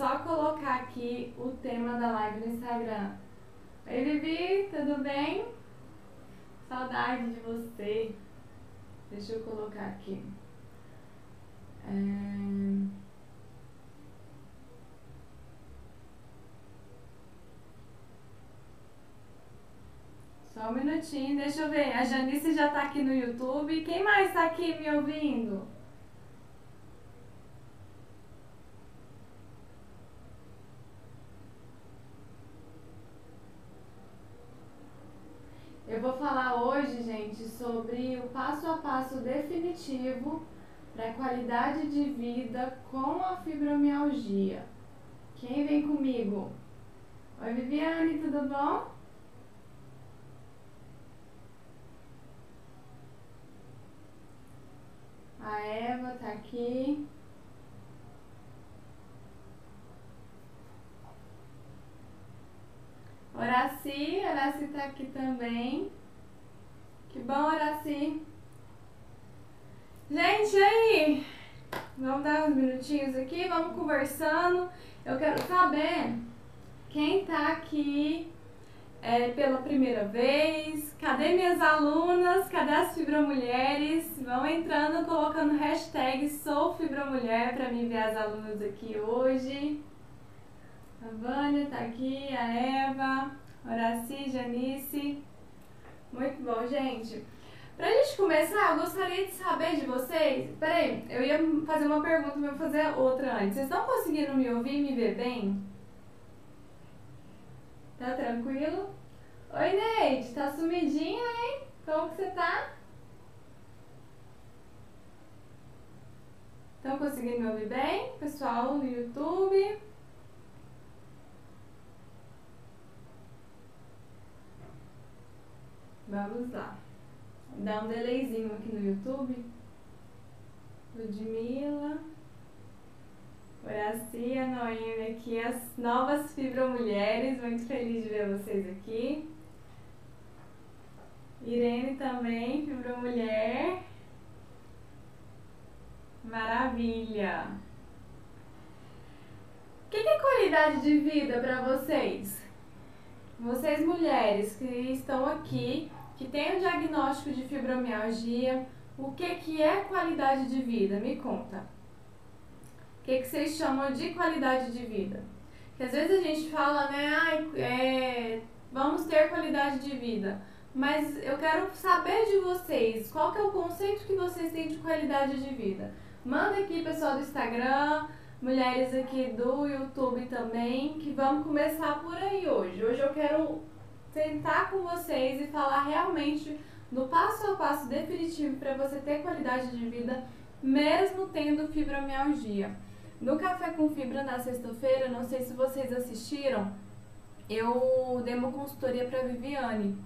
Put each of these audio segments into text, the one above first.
Só colocar aqui o tema da live no Instagram. Oi, Vivi, tudo bem? Saudade de você. Deixa eu colocar aqui. É... Só um minutinho, deixa eu ver. A Janice já tá aqui no YouTube. Quem mais tá aqui me ouvindo? Eu vou falar hoje, gente, sobre o passo a passo definitivo para a qualidade de vida com a fibromialgia. Quem vem comigo? Oi, Viviane, tudo bom? A Eva tá aqui. Horaci, Horaci tá aqui também. Que bom, Horaci. Gente, aí? Vamos dar uns minutinhos aqui, vamos conversando. Eu quero saber quem tá aqui é, pela primeira vez. Cadê minhas alunas? Cadê as fibromulheres? Vão entrando, colocando hashtag sou fibromulher para mim ver as alunas aqui hoje. A Vânia tá aqui, a Eva, Horaci, Janice. Muito bom, gente. Pra gente começar, eu gostaria de saber de vocês. Peraí, eu ia fazer uma pergunta, mas vou fazer outra antes. Vocês estão conseguindo me ouvir e me ver bem? Tá tranquilo? Oi, Neide, tá sumidinha, hein? Como que você tá? Estão conseguindo me ouvir bem? Pessoal no YouTube? Vamos lá. Dá um delayzinho aqui no YouTube. Ludmilla. Horaci, a Noemi aqui, as novas fibromulheres. Muito feliz de ver vocês aqui. Irene também, fibromulher. Maravilha! O que, que é qualidade de vida para vocês? Vocês mulheres que estão aqui que tem o diagnóstico de fibromialgia, o que, que é qualidade de vida? Me conta. O que, que vocês chamam de qualidade de vida? Que às vezes a gente fala, né, ah, é, vamos ter qualidade de vida. Mas eu quero saber de vocês, qual que é o conceito que vocês têm de qualidade de vida? Manda aqui, pessoal do Instagram, mulheres aqui do YouTube também, que vamos começar por aí hoje. Hoje eu quero sentar com vocês e falar realmente do passo a passo definitivo para você ter qualidade de vida, mesmo tendo fibromialgia. No Café com Fibra na sexta-feira, não sei se vocês assistiram, eu dei uma consultoria para Viviane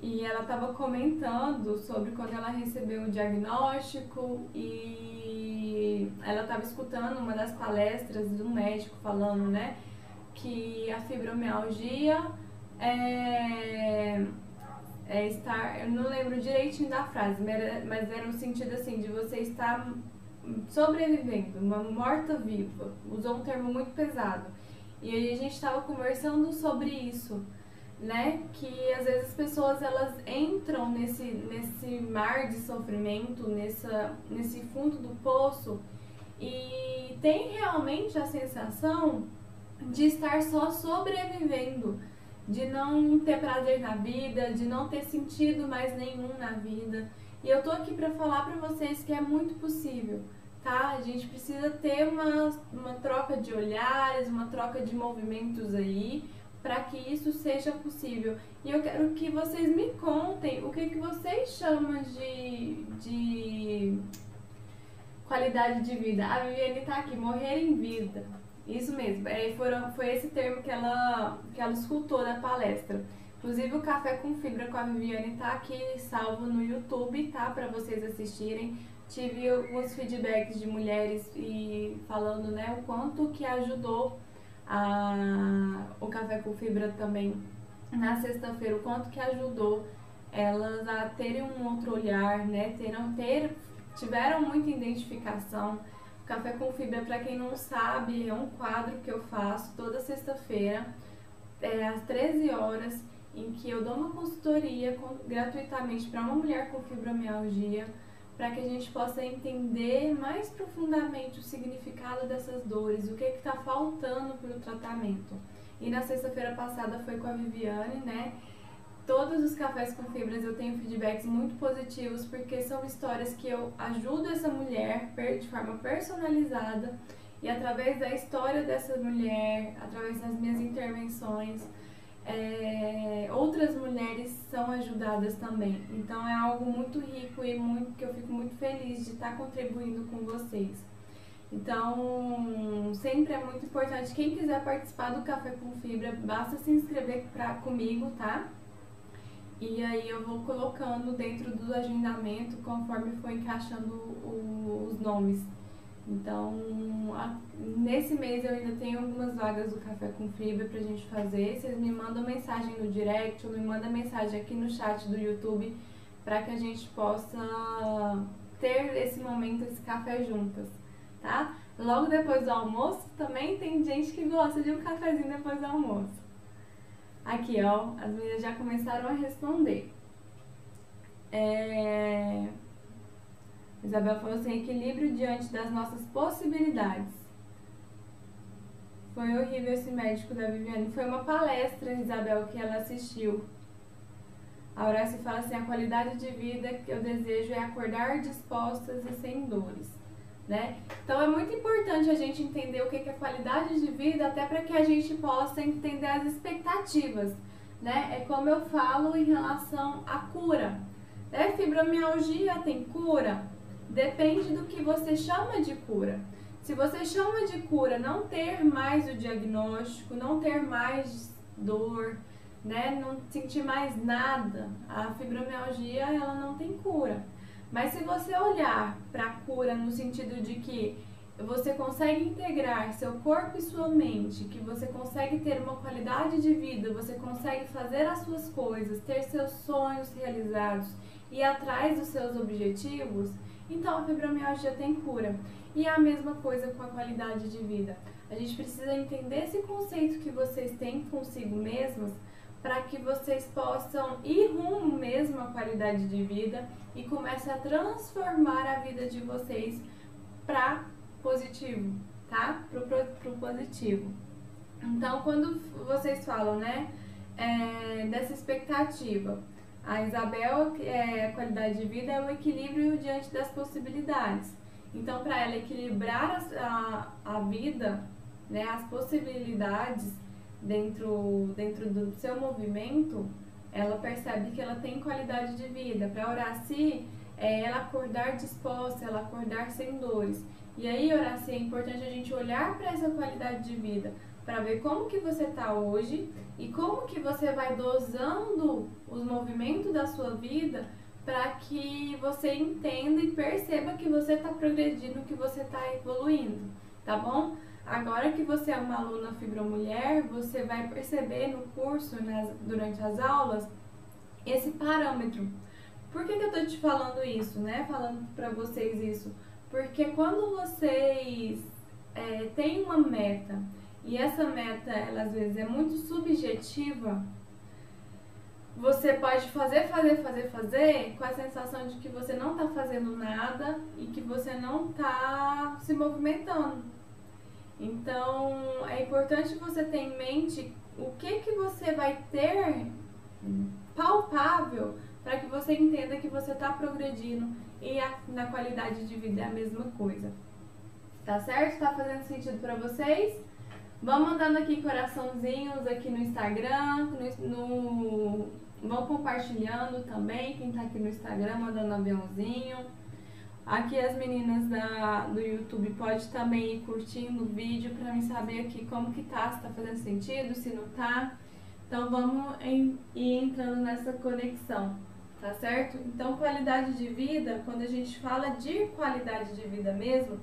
e ela estava comentando sobre quando ela recebeu o diagnóstico e ela estava escutando uma das palestras de um médico falando, né, que a fibromialgia é, é estar. Eu não lembro direitinho da frase, mas era um sentido assim de você estar sobrevivendo, uma morta-viva. Usou um termo muito pesado. E aí a gente estava conversando sobre isso, né? Que às vezes as pessoas elas entram nesse, nesse mar de sofrimento, nessa, nesse fundo do poço e tem realmente a sensação de estar só sobrevivendo de não ter prazer na vida, de não ter sentido mais nenhum na vida. E eu tô aqui para falar para vocês que é muito possível, tá? A gente precisa ter uma, uma troca de olhares, uma troca de movimentos aí, para que isso seja possível. E eu quero que vocês me contem o que, que vocês chamam de, de qualidade de vida. A Viviane tá aqui, morrer em vida. Isso mesmo, é, foram, foi esse termo que ela, que ela escutou na palestra. Inclusive o Café com Fibra com a Viviane tá aqui salvo no YouTube, tá? Para vocês assistirem. Tive alguns feedbacks de mulheres e falando, né, o quanto que ajudou a, o Café com Fibra também na sexta-feira, o quanto que ajudou elas a terem um outro olhar, né? Terão, ter, tiveram muita identificação. Café com Fibra, para quem não sabe, é um quadro que eu faço toda sexta-feira, é, às 13 horas em que eu dou uma consultoria com, gratuitamente para uma mulher com fibromialgia, para que a gente possa entender mais profundamente o significado dessas dores, o que está faltando para o tratamento. E na sexta-feira passada foi com a Viviane, né? Todos os cafés com fibras eu tenho feedbacks muito positivos porque são histórias que eu ajudo essa mulher de forma personalizada e através da história dessa mulher, através das minhas intervenções, é, outras mulheres são ajudadas também. Então é algo muito rico e muito que eu fico muito feliz de estar contribuindo com vocês. Então, sempre é muito importante. Quem quiser participar do Café com Fibra, basta se inscrever pra, comigo, tá? E aí eu vou colocando dentro do agendamento conforme for encaixando o, os nomes. Então, a, nesse mês eu ainda tenho algumas vagas do Café com Fibra pra gente fazer. Vocês me mandam mensagem no direct ou me mandam mensagem aqui no chat do YouTube para que a gente possa ter esse momento, esse café juntas, tá? Logo depois do almoço, também tem gente que gosta de um cafezinho depois do almoço. Aqui, ó, as meninas já começaram a responder. É... Isabel falou assim: equilíbrio diante das nossas possibilidades. Foi horrível esse médico da Viviane. Foi uma palestra, Isabel, que ela assistiu. A Horácio fala assim: a qualidade de vida que eu desejo é acordar dispostas e sem dores. Né? Então é muito importante a gente entender o que é qualidade de vida, até para que a gente possa entender as expectativas. Né? É como eu falo em relação à cura. É Fibromialgia tem cura? depende do que você chama de cura. Se você chama de cura não ter mais o diagnóstico, não ter mais dor, né, não sentir mais nada, a fibromialgia ela não tem cura. Mas se você olhar para a cura no sentido de que você consegue integrar seu corpo e sua mente, que você consegue ter uma qualidade de vida, você consegue fazer as suas coisas, ter seus sonhos realizados e atrás dos seus objetivos, então a fibromialgia tem cura. E é a mesma coisa com a qualidade de vida. A gente precisa entender esse conceito que vocês têm consigo mesmos para que vocês possam ir rumo mesmo à qualidade de vida e comece a transformar a vida de vocês para positivo, tá? Pro, pro, pro positivo. Então, quando vocês falam, né, é, dessa expectativa, a Isabel, é, a qualidade de vida é o equilíbrio diante das possibilidades. Então, para ela equilibrar a, a vida, né, as possibilidades dentro, dentro do seu movimento, ela percebe que ela tem qualidade de vida. Para Horaci, é ela acordar disposta, ela acordar sem dores. E aí, Horaci, é importante a gente olhar para essa qualidade de vida, para ver como que você está hoje e como que você vai dosando os movimentos da sua vida para que você entenda e perceba que você está progredindo, que você está evoluindo, tá bom? Agora que você é uma aluna fibromulher, você vai perceber no curso, né, durante as aulas, esse parâmetro. Por que, que eu tô te falando isso, né? Falando para vocês isso? Porque quando vocês é, têm uma meta e essa meta, ela às vezes é muito subjetiva, você pode fazer, fazer, fazer, fazer com a sensação de que você não está fazendo nada e que você não está se movimentando. Então, é importante você ter em mente o que que você vai ter palpável para que você entenda que você está progredindo e a, na qualidade de vida é a mesma coisa. Tá certo? Tá fazendo sentido para vocês? Vão mandando aqui coraçãozinhos aqui no Instagram, no, no, vão compartilhando também, quem tá aqui no Instagram, mandando aviãozinho. Aqui as meninas da, do YouTube pode também ir curtindo o vídeo para mim saber aqui como que tá, se tá fazendo sentido, se não tá. Então vamos em, ir entrando nessa conexão, tá certo? Então qualidade de vida, quando a gente fala de qualidade de vida mesmo,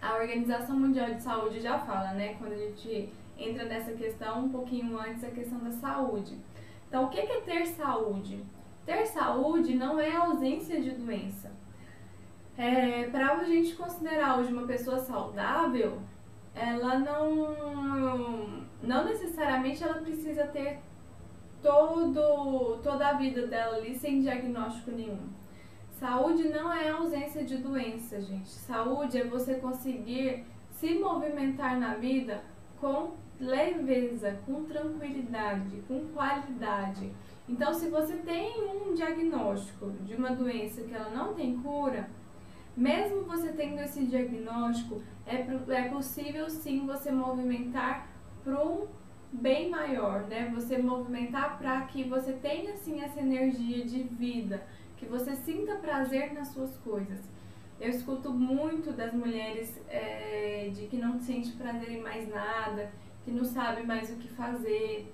a Organização Mundial de Saúde já fala, né? Quando a gente entra nessa questão um pouquinho antes, a questão da saúde. Então, o que é ter saúde? Ter saúde não é ausência de doença. É, Para a gente considerar hoje uma pessoa saudável, ela não, não necessariamente ela precisa ter todo, toda a vida dela ali sem diagnóstico nenhum. Saúde não é ausência de doença, gente. Saúde é você conseguir se movimentar na vida com leveza, com tranquilidade, com qualidade. Então, se você tem um diagnóstico de uma doença que ela não tem cura, mesmo você tendo esse diagnóstico, é, é possível sim você movimentar para um bem maior, né? Você movimentar para que você tenha sim essa energia de vida, que você sinta prazer nas suas coisas. Eu escuto muito das mulheres é, de que não sente prazer em mais nada, que não sabe mais o que fazer,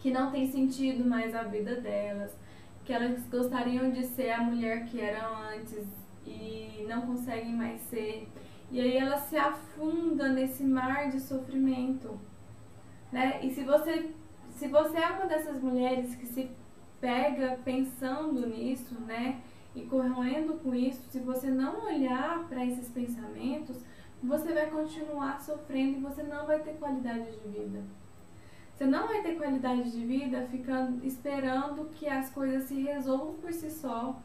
que não tem sentido mais a vida delas, que elas gostariam de ser a mulher que eram antes e não conseguem mais ser. E aí ela se afunda nesse mar de sofrimento, né? E se você se você é uma dessas mulheres que se pega pensando nisso, né? E correndo com isso, se você não olhar para esses pensamentos, você vai continuar sofrendo e você não vai ter qualidade de vida. Você não vai ter qualidade de vida ficando esperando que as coisas se resolvam por si só,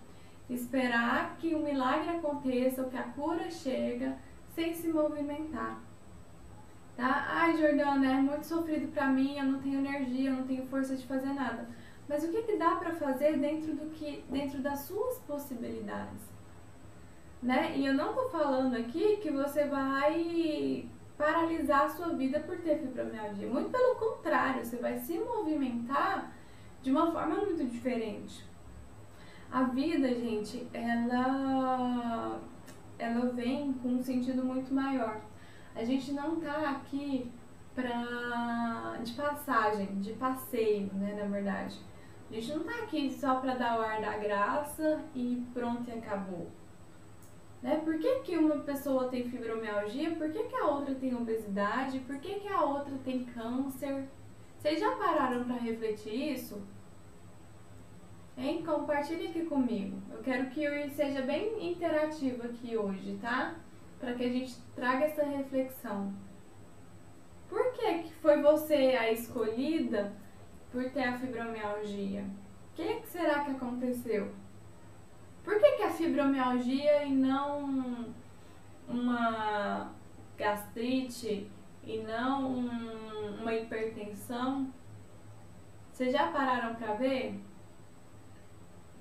esperar que um milagre aconteça ou que a cura chega sem se movimentar. Tá? Ai, Jordana, é muito sofrido para mim, eu não tenho energia, eu não tenho força de fazer nada. Mas o que, que dá para fazer dentro do que dentro das suas possibilidades? Né? E eu não tô falando aqui que você vai paralisar a sua vida por ter fibromialgia. Muito pelo contrário, você vai se movimentar de uma forma muito diferente. A vida, gente, ela ela vem com um sentido muito maior. A gente não tá aqui pra, de passagem, de passeio, né, na verdade. A gente não tá aqui só para dar o ar da graça e pronto e acabou. Né? Por que, que uma pessoa tem fibromialgia? Por que, que a outra tem obesidade? Por que, que a outra tem câncer? Vocês já pararam para refletir isso? Hein? Compartilhe aqui comigo. Eu quero que seja bem interativo aqui hoje, tá? Para que a gente traga essa reflexão. Por que, que foi você a escolhida por ter a fibromialgia? O que, que será que aconteceu? Por que, que a fibromialgia e não uma gastrite e não um, uma hipertensão? Vocês já pararam para ver?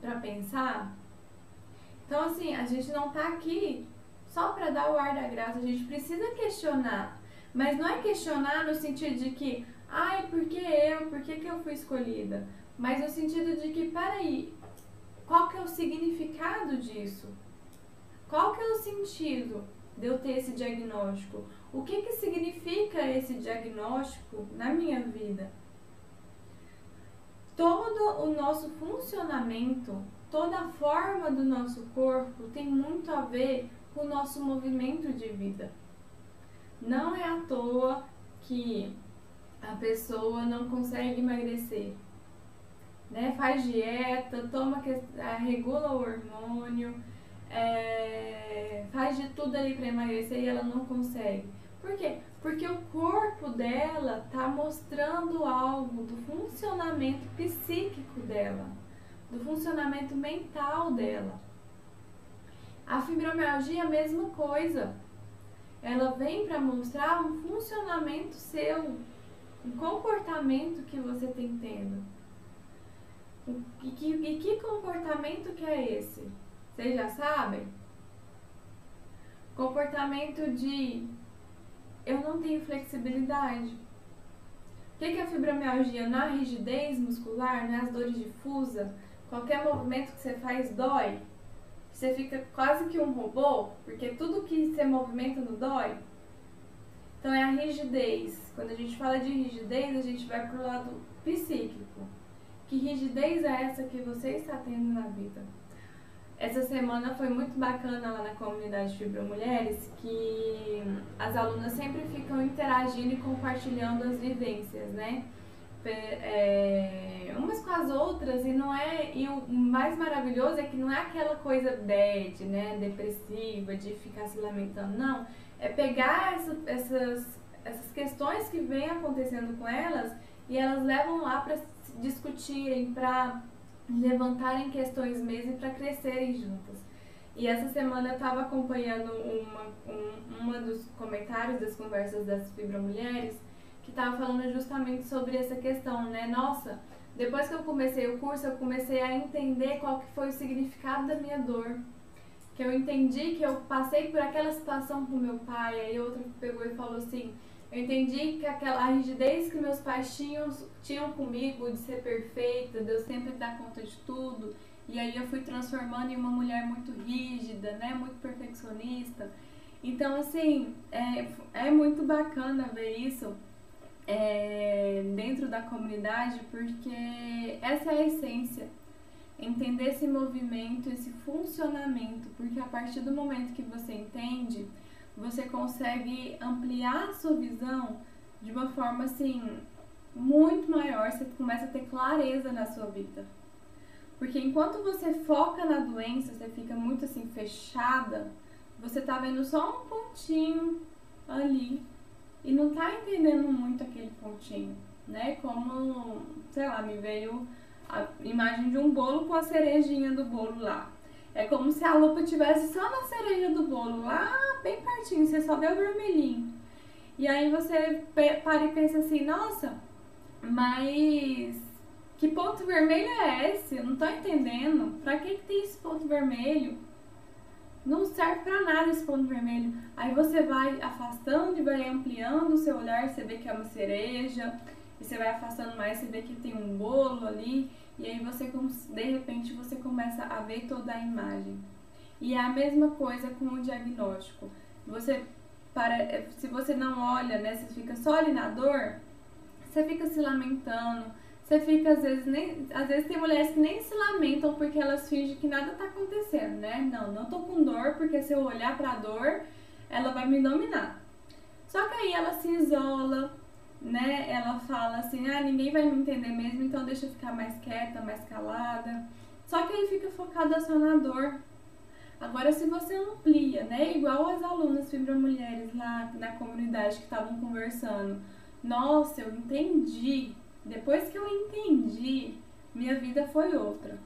Para pensar? Então, assim, a gente não tá aqui só para dar o ar da graça, a gente precisa questionar. Mas não é questionar no sentido de que, ai, por que eu? Por que, que eu fui escolhida? Mas no sentido de que, peraí, qual que é o significado disso? Qual que é o sentido de eu ter esse diagnóstico? O que que significa esse diagnóstico na minha vida? Todo o nosso funcionamento, toda a forma do nosso corpo tem muito a ver com o nosso movimento de vida. Não é à toa que a pessoa não consegue emagrecer né? Faz dieta, toma, regula o hormônio, é, faz de tudo ali para emagrecer e ela não consegue. Por quê? Porque o corpo dela tá mostrando algo do funcionamento psíquico dela, do funcionamento mental dela. A fibromialgia é a mesma coisa. Ela vem para mostrar um funcionamento seu, um comportamento que você tem tendo. E que, e que comportamento que é esse? Vocês já sabem? Comportamento de eu não tenho flexibilidade. O que, é a fibromialgia? Na rigidez muscular, nas dores difusas, qualquer movimento que você faz dói. você fica quase que um robô, porque tudo que você movimenta não dói. Então é a rigidez. Quando a gente fala de rigidez, a gente vai pro lado psíquico. Que rigidez é essa que você está tendo na vida? Essa semana foi muito bacana lá na comunidade Fibra Mulheres, que as alunas sempre ficam interagindo e compartilhando as vivências, né? É, umas com as outras e não é e o mais maravilhoso é que não é aquela coisa bad, né, depressiva de ficar se lamentando, não, é pegar essa, essas essas questões que vêm acontecendo com elas e elas levam lá para discutirem, para levantarem questões mesmo para crescerem juntas. E essa semana eu estava acompanhando uma, um, uma dos comentários das conversas das Fibromulheres que estava falando justamente sobre essa questão, né? Nossa, depois que eu comecei o curso, eu comecei a entender qual que foi o significado da minha dor. Que eu entendi que eu passei por aquela situação com meu pai, aí outra pegou e falou assim, eu entendi que aquela rigidez que meus pais tinham, tinham comigo de ser perfeita, de eu sempre dar conta de tudo, e aí eu fui transformando em uma mulher muito rígida, né, muito perfeccionista. Então, assim, é, é muito bacana ver isso é, dentro da comunidade, porque essa é a essência. Entender esse movimento, esse funcionamento, porque a partir do momento que você entende, você consegue ampliar a sua visão de uma forma assim muito maior, você começa a ter clareza na sua vida. Porque enquanto você foca na doença, você fica muito assim fechada, você tá vendo só um pontinho ali e não tá entendendo muito aquele pontinho, né? Como, sei lá, me veio a imagem de um bolo com a cerejinha do bolo lá. É como se a lupa tivesse só na cereja do bolo, lá bem pertinho, você só vê o vermelhinho. E aí você para e pensa assim, nossa, mas que ponto vermelho é esse? Eu não tô entendendo. Pra que, que tem esse ponto vermelho? Não serve pra nada esse ponto vermelho. Aí você vai afastando e vai ampliando o seu olhar, você vê que é uma cereja, e você vai afastando mais, você vê que tem um bolo ali. E aí você, de repente, você começa a ver toda a imagem. E é a mesma coisa com o diagnóstico. Você para, é, se você não olha, né, você fica só ali na dor, você fica se lamentando, você fica às vezes nem, às vezes tem mulheres que nem se lamentam porque elas fingem que nada tá acontecendo, né? Não, não tô com dor porque se eu olhar para a dor, ela vai me dominar. Só que aí ela se isola, né, ela fala assim, ah, ninguém vai me entender mesmo, então deixa eu ficar mais quieta, mais calada. Só que aí fica focada só na dor. Agora, se você amplia, né, igual as alunas fibromulheres lá na comunidade que estavam conversando, nossa, eu entendi. Depois que eu entendi, minha vida foi outra.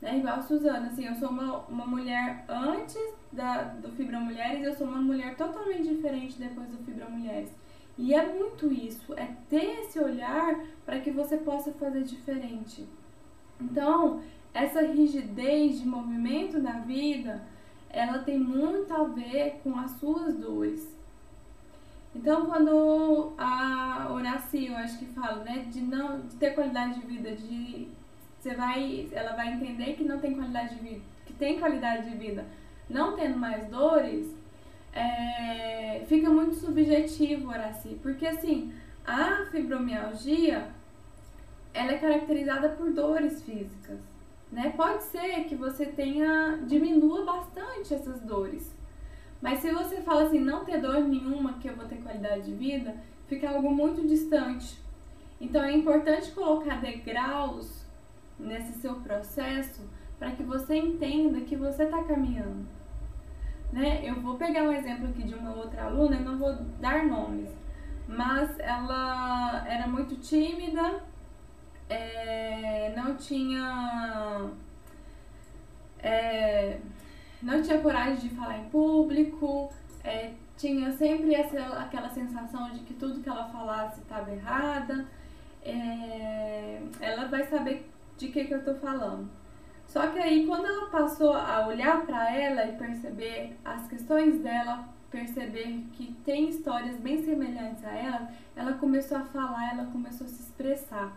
Né? Igual a Suzana, assim, eu sou uma, uma mulher antes da, do Fibromulheres, eu sou uma mulher totalmente diferente depois do Fibromulheres. E é muito isso, é ter esse olhar para que você possa fazer diferente. Então, essa rigidez de movimento na vida, ela tem muito a ver com as suas dores. Então, quando a Horacio, eu acho que fala, né, de não de ter qualidade de vida, de você vai, ela vai entender que não tem qualidade de vida, que tem qualidade de vida, não tendo mais dores, é, fica muito subjetivo, Horaci, porque assim, a fibromialgia ela é caracterizada por dores físicas, né? Pode ser que você tenha diminua bastante essas dores, mas se você fala assim, não ter dor nenhuma que eu vou ter qualidade de vida, fica algo muito distante. Então é importante colocar degraus nesse seu processo para que você entenda que você está caminhando né? Eu vou pegar um exemplo aqui de uma outra aluna, eu não vou dar nomes, mas ela era muito tímida, é, não tinha é, não tinha coragem de falar em público, é, tinha sempre essa, aquela sensação de que tudo que ela falasse estava errada. É, ela vai saber de que, que eu estou falando. Só que aí, quando ela passou a olhar para ela e perceber as questões dela, perceber que tem histórias bem semelhantes a ela, ela começou a falar, ela começou a se expressar.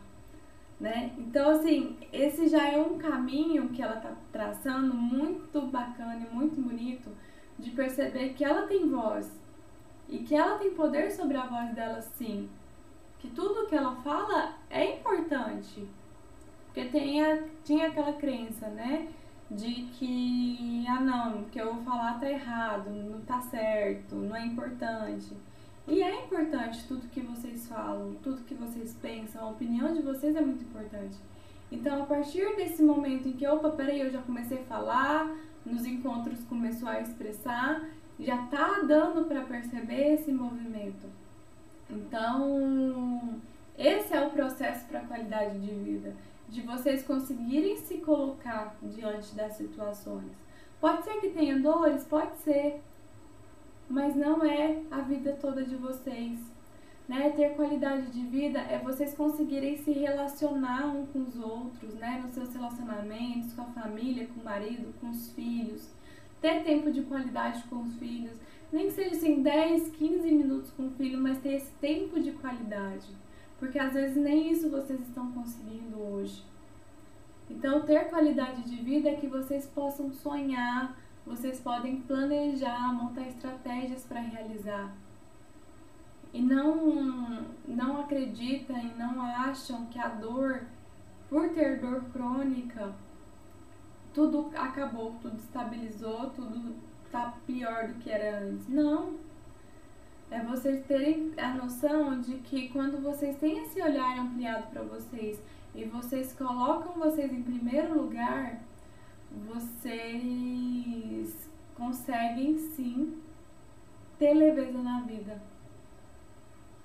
né? Então, assim, esse já é um caminho que ela tá traçando muito bacana e muito bonito de perceber que ela tem voz e que ela tem poder sobre a voz dela, sim. Que tudo que ela fala é importante. Porque tem a, tinha aquela crença, né? De que, ah não, que eu vou falar tá errado, não tá certo, não é importante. E é importante tudo que vocês falam, tudo que vocês pensam, a opinião de vocês é muito importante. Então, a partir desse momento em que, opa, peraí, eu já comecei a falar, nos encontros começou a expressar, já tá dando para perceber esse movimento. Então, esse é o processo para qualidade de vida, de vocês conseguirem se colocar diante das situações. Pode ser que tenha dores, pode ser, mas não é a vida toda de vocês. Né? Ter qualidade de vida é vocês conseguirem se relacionar um com os outros, né? Nos seus relacionamentos, com a família, com o marido, com os filhos. Ter tempo de qualidade com os filhos. Nem que seja assim 10, 15 minutos com o filho, mas ter esse tempo de qualidade. Porque às vezes nem isso vocês estão conseguindo hoje. Então, ter qualidade de vida é que vocês possam sonhar, vocês podem planejar, montar estratégias para realizar. E não, não acreditam e não acham que a dor, por ter dor crônica, tudo acabou, tudo estabilizou, tudo tá pior do que era antes. Não. É vocês terem a noção de que quando vocês têm esse olhar ampliado para vocês e vocês colocam vocês em primeiro lugar, vocês conseguem sim ter leveza na vida.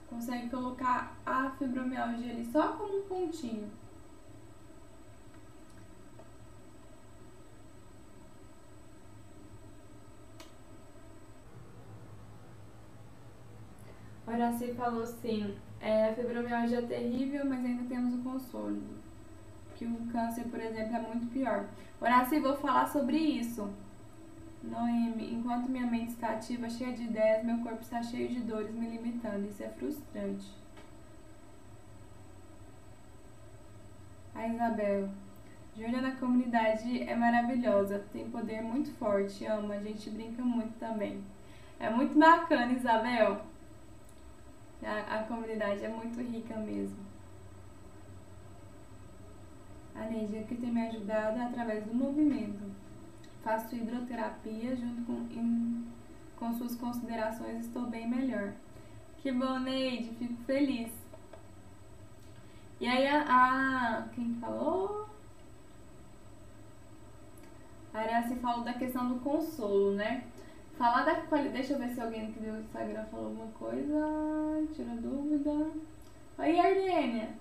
Conseguem colocar a fibromialgia ali só como um pontinho. Horaci falou assim, é, a fibromialgia é terrível, mas ainda temos o consolo que o câncer, por exemplo, é muito pior. Horácio, vou falar sobre isso. Noemi, enquanto minha mente está ativa, cheia de ideias, meu corpo está cheio de dores, me limitando. Isso é frustrante. A Isabel. Júlia na comunidade é maravilhosa, tem poder muito forte, ama, a gente brinca muito também. É muito bacana, Isabel. A, a comunidade é muito rica mesmo. A energia que tem me ajudado é através do movimento. Faço hidroterapia junto com, em, com suas considerações, estou bem melhor. Que bom, Neide, fico feliz. E aí a, a quem falou? A Araci falou da questão do consolo, né? Falar da qualidade. Deixa eu ver se alguém que deu Instagram falou alguma coisa. Tira dúvida. Oi, Arlênia.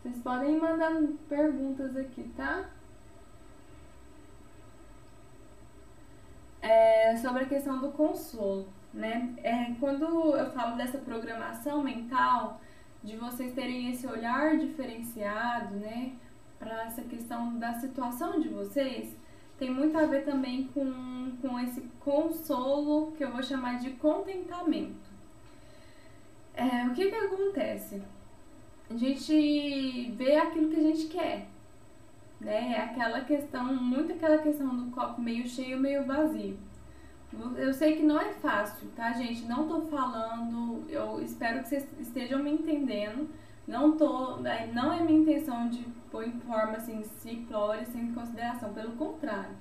Vocês podem ir mandando perguntas aqui, tá? É, sobre a questão do consolo, né? É, quando eu falo dessa programação mental, de vocês terem esse olhar diferenciado, né, para essa questão da situação de vocês, tem muito a ver também com, com esse consolo que eu vou chamar de contentamento. É, o que que acontece? a gente vê aquilo que a gente quer. Né? É aquela questão, muito aquela questão do copo meio cheio, meio vazio. Eu sei que não é fácil, tá, gente? Não tô falando, eu espero que vocês estejam me entendendo. Não tô, né, não é minha intenção de pôr em assim simplória, sem consideração, pelo contrário.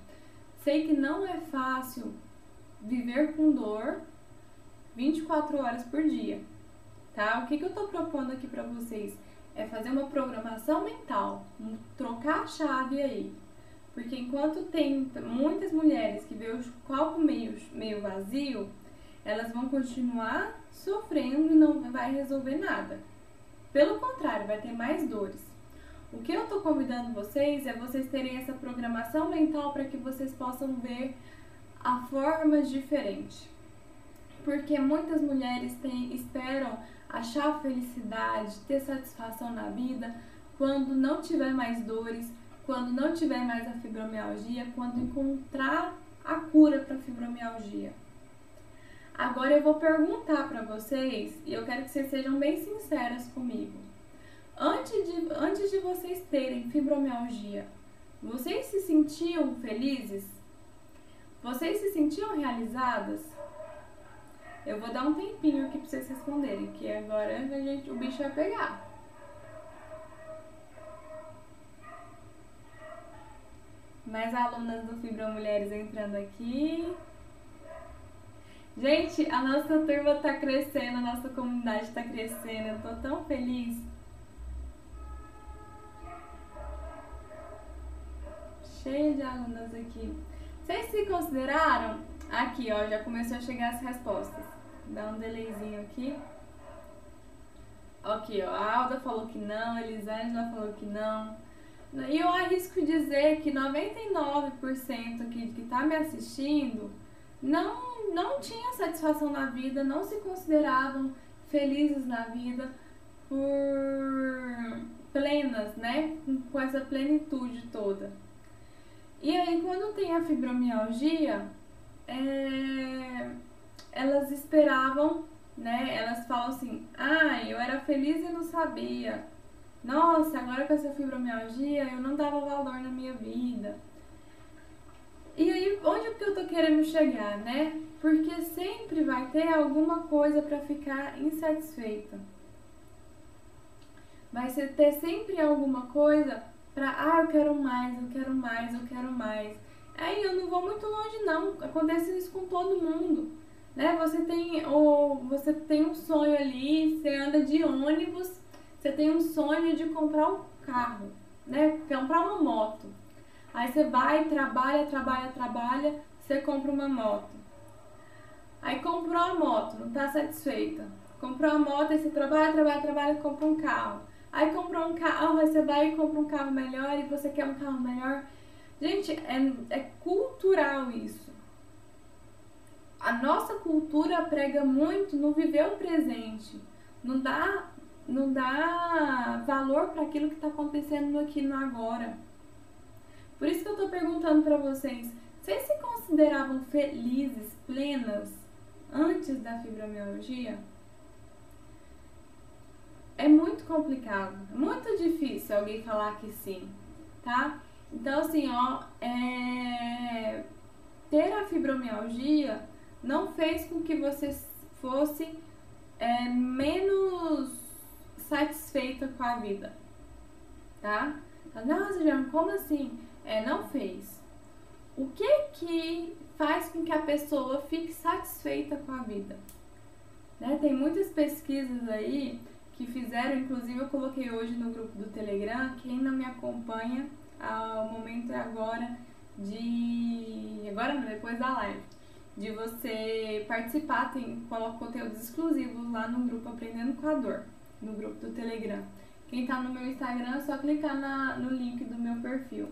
Sei que não é fácil viver com dor 24 horas por dia tá? O que, que eu tô propondo aqui para vocês? É fazer uma programação mental, um, trocar a chave aí. Porque enquanto tem muitas mulheres que vê o copo meio, meio vazio, elas vão continuar sofrendo e não vai resolver nada. Pelo contrário, vai ter mais dores. O que eu estou convidando vocês é vocês terem essa programação mental para que vocês possam ver a formas diferentes. Porque muitas mulheres têm, esperam achar felicidade, ter satisfação na vida quando não tiver mais dores, quando não tiver mais a fibromialgia, quando encontrar a cura para a fibromialgia. Agora eu vou perguntar para vocês e eu quero que vocês sejam bem sinceras comigo. Antes de, antes de vocês terem fibromialgia, vocês se sentiam felizes? Vocês se sentiam realizadas? Eu vou dar um tempinho aqui pra vocês responderem, que agora a gente, o bicho vai pegar. Mais alunas do Fibra Mulheres entrando aqui. Gente, a nossa turma tá crescendo, a nossa comunidade tá crescendo. Eu tô tão feliz. Cheia de alunas aqui. Vocês se consideraram? Aqui, ó, já começou a chegar as respostas. Dá um delayzinho aqui. Aqui, ó, a Alda falou que não, a Elisângela falou que não. E eu arrisco dizer que 99% aqui que está me assistindo não, não tinha satisfação na vida, não se consideravam felizes na vida por plenas, né? Com essa plenitude toda. E aí, quando tem a fibromialgia, é, elas esperavam, né? Elas falam assim: ah, eu era feliz e não sabia nossa, agora com essa fibromialgia eu não dava valor na minha vida. E aí, onde que eu tô querendo chegar, né? Porque sempre vai ter alguma coisa para ficar insatisfeita. Vai ter sempre alguma coisa para, ah, eu quero mais, eu quero mais, eu quero mais. Aí eu não vou muito longe não, acontece isso com todo mundo. Né? Você tem ou você tem um sonho ali, você anda de ônibus você tem um sonho de comprar um carro, né? Comprar uma moto. Aí você vai, trabalha, trabalha, trabalha, você compra uma moto. Aí comprou a moto, não está satisfeita. Comprou a moto, aí você trabalha, trabalha, trabalha, compra um carro. Aí comprou um carro, aí você vai e compra um carro melhor e você quer um carro melhor. Gente, é, é cultural isso. A nossa cultura prega muito no viver o presente. Não dá não dá valor para aquilo que está acontecendo aqui no agora. Por isso que eu estou perguntando para vocês: vocês se consideravam felizes, plenas, antes da fibromialgia? É muito complicado, é muito difícil alguém falar que sim, tá? Então, assim, ó, é... ter a fibromialgia não fez com que você fosse é, menos satisfeita com a vida, tá? Nossa, Jean, como assim? É, não fez. O que que faz com que a pessoa fique satisfeita com a vida? Né? Tem muitas pesquisas aí que fizeram, inclusive eu coloquei hoje no grupo do Telegram, quem não me acompanha, o momento é agora de... agora não, depois da live de você participar, tem, coloco conteúdos exclusivos lá no grupo Aprendendo com a Dor no grupo do Telegram. Quem tá no meu Instagram é só clicar na, no link do meu perfil.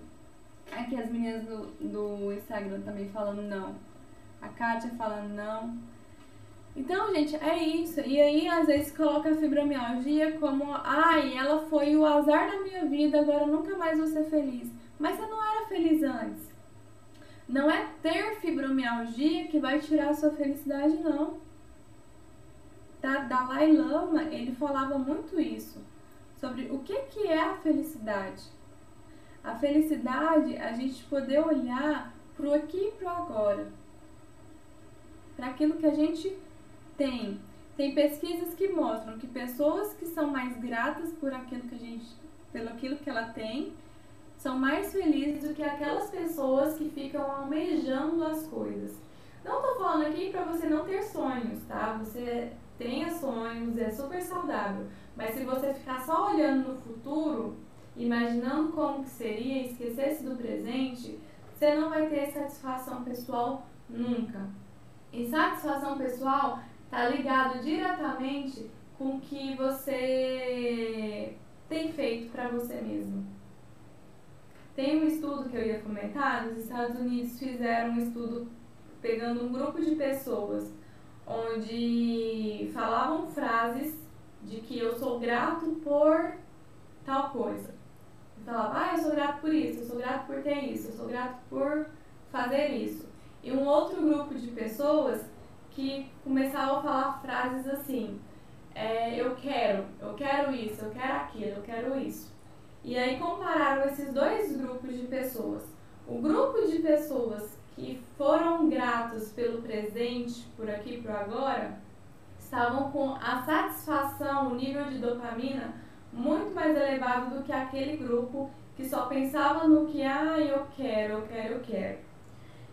Aqui as meninas do, do Instagram também falando não. A Kátia falando não. Então, gente, é isso. E aí, às vezes, coloca a fibromialgia como, ai, ela foi o azar da minha vida, agora nunca mais vou ser feliz. Mas você não era feliz antes. Não é ter fibromialgia que vai tirar a sua felicidade, não da Dalai Lama, ele falava muito isso, sobre o que, que é a felicidade. A felicidade a gente poder olhar para o aqui e para o agora, para aquilo que a gente tem. Tem pesquisas que mostram que pessoas que são mais gratas por aquilo que a gente, pelo aquilo que ela tem, são mais felizes do que aquelas pessoas que ficam almejando as coisas. Não estou falando aqui para você não ter sonhos, tá? Você tenha sonhos, é super saudável. Mas se você ficar só olhando no futuro, imaginando como que seria, esquecesse do presente, você não vai ter satisfação pessoal nunca. E satisfação pessoal está ligado diretamente com o que você tem feito para você mesmo. Tem um estudo que eu ia comentar, os Estados Unidos fizeram um estudo pegando um grupo de pessoas onde falavam frases de que eu sou grato por tal coisa. falava, ah, eu sou grato por isso, eu sou grato por ter isso, eu sou grato por fazer isso. E um outro grupo de pessoas que começavam a falar frases assim, é, eu quero, eu quero isso, eu quero aquilo, eu quero isso. E aí compararam esses dois grupos de pessoas. O grupo de pessoas que foram gratos pelo presente, por aqui, por agora, estavam com a satisfação, o nível de dopamina muito mais elevado do que aquele grupo que só pensava no que, ah, eu quero, eu quero, eu quero.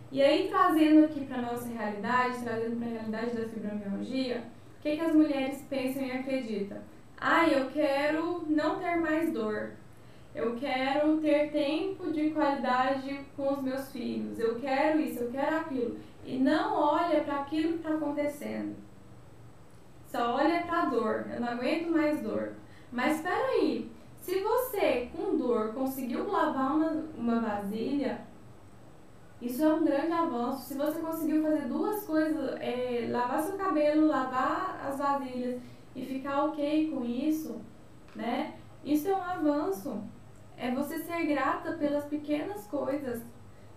E aí, trazendo aqui para nossa realidade, trazendo para a realidade da fibromialgia, o que, que as mulheres pensam e acreditam? Ah, eu quero não ter mais dor. Eu quero ter tempo de qualidade com os meus filhos. Eu quero isso, eu quero aquilo. E não olha para aquilo que está acontecendo. Só olha para a dor. Eu não aguento mais dor. Mas espera aí. Se você, com dor, conseguiu lavar uma, uma vasilha, isso é um grande avanço. Se você conseguiu fazer duas coisas, é, lavar seu cabelo, lavar as vasilhas e ficar ok com isso, né? Isso é um avanço. É você ser grata pelas pequenas coisas.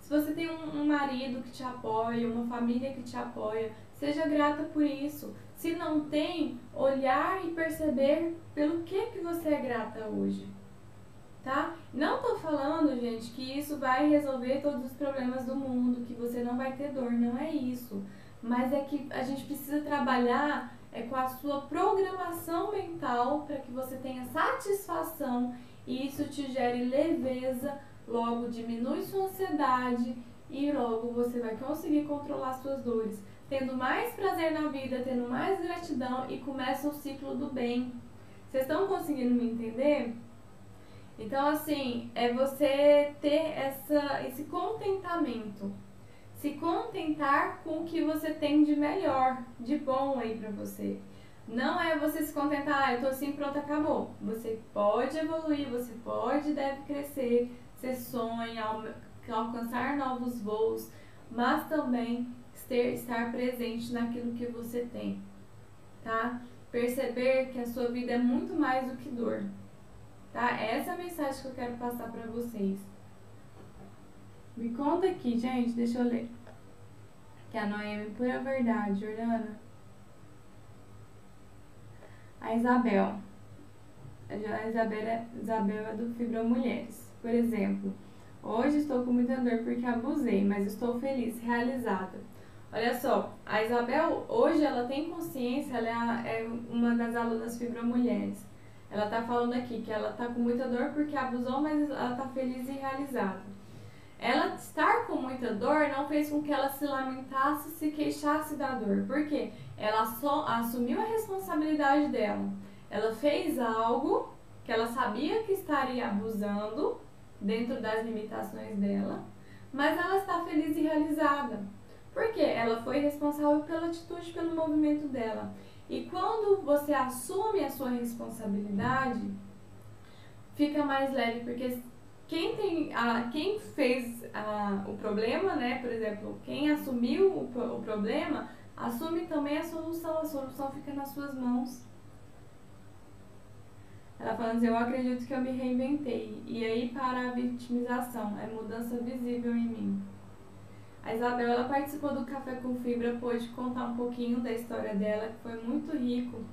Se você tem um, um marido que te apoia, uma família que te apoia, seja grata por isso. Se não tem, olhar e perceber pelo que que você é grata hoje tá? Não tô falando, gente, que isso vai resolver todos os problemas do mundo, que você não vai ter dor, não é isso. Mas é que a gente precisa trabalhar é com a sua programação mental para que você tenha satisfação e isso te gere leveza, logo diminui sua ansiedade e logo você vai conseguir controlar suas dores, tendo mais prazer na vida, tendo mais gratidão e começa o ciclo do bem. Vocês estão conseguindo me entender? Então, assim, é você ter essa, esse contentamento. Se contentar com o que você tem de melhor, de bom aí pra você. Não é você se contentar, ah, eu tô assim, pronto, acabou. Você pode evoluir, você pode deve crescer, você sonha, alcançar novos voos, mas também ter, estar presente naquilo que você tem, tá? Perceber que a sua vida é muito mais do que dor. Tá? Essa é a mensagem que eu quero passar para vocês. Me conta aqui, gente, deixa eu ler. Que a Noemi, pura verdade, Jordana. A Isabel. A Isabel é, Isabel é do Fibra Mulheres. Por exemplo, hoje estou com muita dor porque abusei, mas estou feliz, realizada. Olha só, a Isabel, hoje ela tem consciência, ela é, é uma das alunas Fibra Mulheres. Ela tá falando aqui que ela tá com muita dor porque abusou, mas ela tá feliz e realizada. Ela estar com muita dor não fez com que ela se lamentasse, se queixasse da dor. Por quê? Ela só assumiu a responsabilidade dela. Ela fez algo que ela sabia que estaria abusando dentro das limitações dela, mas ela está feliz e realizada. Por quê? Ela foi responsável pela atitude, pelo movimento dela. E quando você assume a sua responsabilidade, fica mais leve, porque quem tem a, quem fez a, o problema, né? Por exemplo, quem assumiu o, o problema, assume também a solução. A solução fica nas suas mãos. Ela falando assim, eu acredito que eu me reinventei. E aí para a vitimização, é mudança visível em mim. A Isabel ela participou do Café com Fibra, pôde contar um pouquinho da história dela, que foi muito rico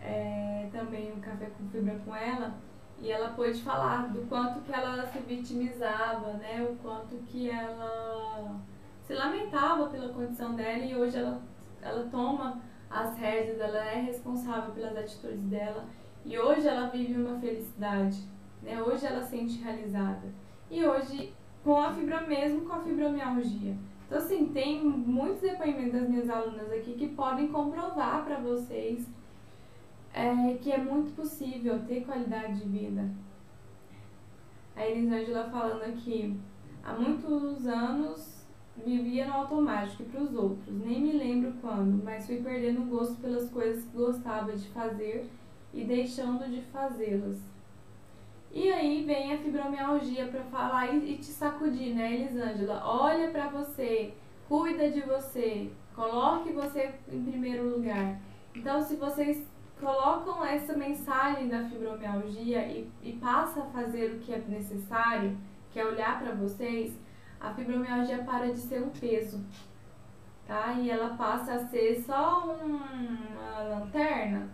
é, também o Café com Fibra com ela. E ela pôde falar do quanto que ela se vitimizava, né? O quanto que ela se lamentava pela condição dela e hoje ela, ela toma as rédeas, ela é responsável pelas atitudes dela e hoje ela vive uma felicidade, né? Hoje ela se sente realizada. E hoje com a fibra mesmo com a fibromialgia. Então, assim, tem muitos depoimentos das minhas alunas aqui que podem comprovar para vocês é, que é muito possível ter qualidade de vida. A Elisângela falando aqui, há muitos anos vivia no automático e para os outros, nem me lembro quando, mas fui perdendo o gosto pelas coisas que gostava de fazer e deixando de fazê-las. E aí vem a fibromialgia para falar e, te sacudir, né, Elisângela? Olha para você, cuida de você, coloque você em primeiro lugar. Então, se vocês colocam essa mensagem da fibromialgia e, e passa a fazer o que é necessário, que é olhar para vocês, a fibromialgia para de ser um peso, tá? E ela passa a ser só um, uma lanterna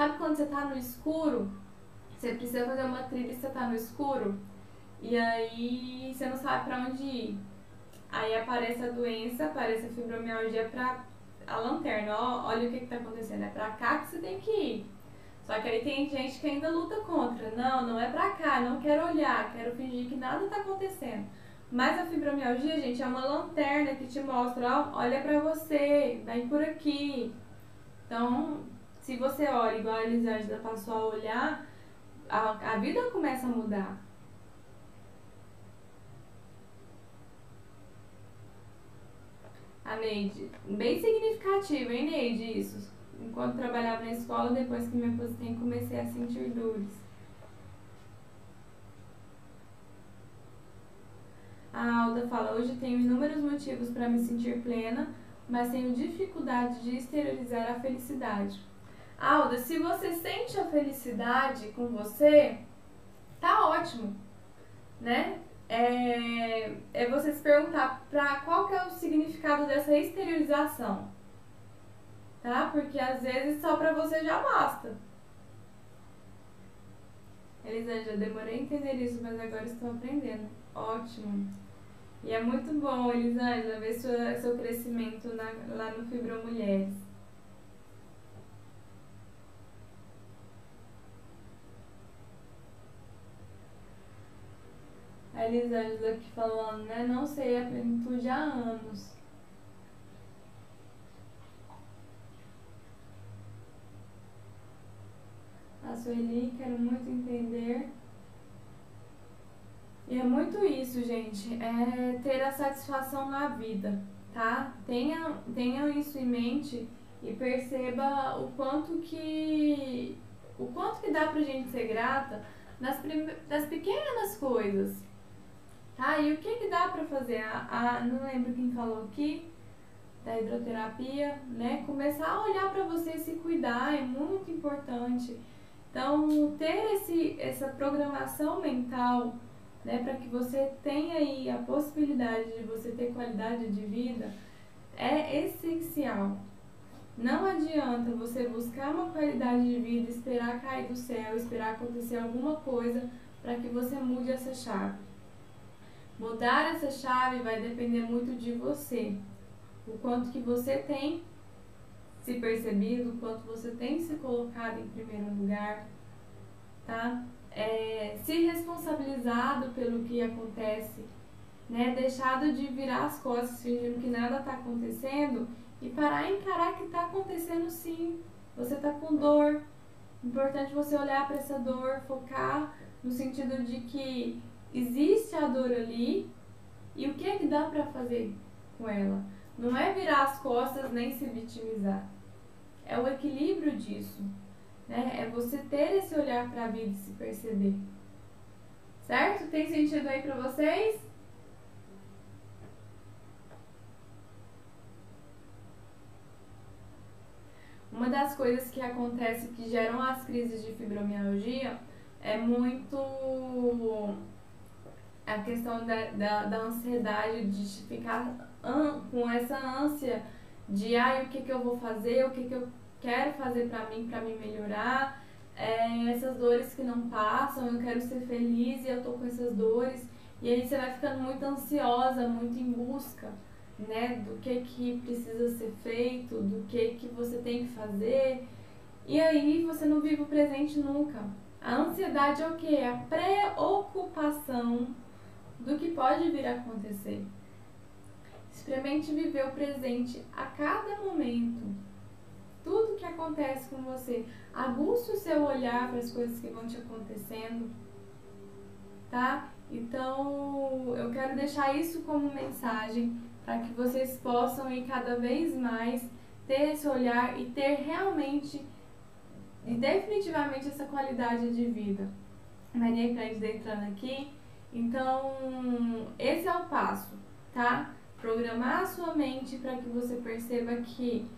Sabe quando você tá no escuro? Você precisa fazer uma trilha e você tá no escuro? E aí você não sabe para onde ir. Aí aparece a doença, aparece a fibromialgia pra a lanterna. Ó, olha o que, que tá acontecendo. É pra cá que você tem que ir. Só que aí tem gente que ainda luta contra. Não, não é pra cá, não quero olhar, quero fingir que nada tá acontecendo. Mas a fibromialgia, gente, é uma lanterna que te mostra, ó, olha pra você, vai por aqui. Então, se você olha igual a Elisângela passou a olhar, a, a vida começa a mudar. A Neide, bem significativo, hein, Neide, isso. Enquanto trabalhava na escola, depois que me aposentei, comecei a sentir dores. A Alda fala: Hoje tenho inúmeros motivos para me sentir plena, mas tenho dificuldade de exteriorizar a felicidade. Alda, se você sente a felicidade com você, tá ótimo, né? É, é você se perguntar para qual que é o significado dessa exteriorização, tá? Porque às vezes só para você já basta. Elisângela, demorei a entender isso, mas agora estou aprendendo. Ótimo. E é muito bom, Elisângela, ver sua, seu crescimento na, lá no Fibro Mulheres. A Elisângela aqui falando, né? Não sei a plenitude há anos. A Sueli, quero muito entender. E é muito isso, gente. É ter a satisfação na vida, tá? Tenha, tenha isso em mente e perceba o quanto que o quanto que dá pra gente ser grata nas, das pequenas coisas. Tá? E o que, que dá para fazer? A, a, não lembro quem falou aqui, da hidroterapia, né? Começar a olhar para você se cuidar é muito importante. Então, ter esse, essa programação mental, né, para que você tenha aí a possibilidade de você ter qualidade de vida, é essencial. Não adianta você buscar uma qualidade de vida, esperar cair do céu, esperar acontecer alguma coisa para que você mude essa chave. Mudar essa chave vai depender muito de você. O quanto que você tem se percebido, o quanto você tem se colocado em primeiro lugar, tá? É, se responsabilizado pelo que acontece, né? Deixado de virar as costas fingindo que nada está acontecendo e parar e encarar que está acontecendo sim. Você está com dor. Importante você olhar para essa dor, focar no sentido de que existe a dor ali e o que é que dá para fazer com ela? Não é virar as costas nem se vitimizar. É o equilíbrio disso. Né? É você ter esse olhar para a vida e se perceber. Certo? Tem sentido aí para vocês? Uma das coisas que acontece que geram as crises de fibromialgia é muito a questão da, da, da ansiedade, de ficar an, com essa ânsia de ah, o que, que eu vou fazer, o que, que eu quero fazer para mim, para me melhorar, é, essas dores que não passam, eu quero ser feliz e eu tô com essas dores. E aí você vai ficando muito ansiosa, muito em busca, né, do que que precisa ser feito, do que que você tem que fazer. E aí você não vive o presente nunca. A ansiedade é o que? A preocupação do que pode vir a acontecer. Experimente viver o presente a cada momento. Tudo que acontece com você. Aguste o seu olhar para as coisas que vão te acontecendo. Tá? Então, eu quero deixar isso como mensagem para que vocês possam ir cada vez mais ter esse olhar e ter realmente e definitivamente essa qualidade de vida. Maria Cândida entrando aqui. Então, esse é o passo, tá? Programar a sua mente para que você perceba que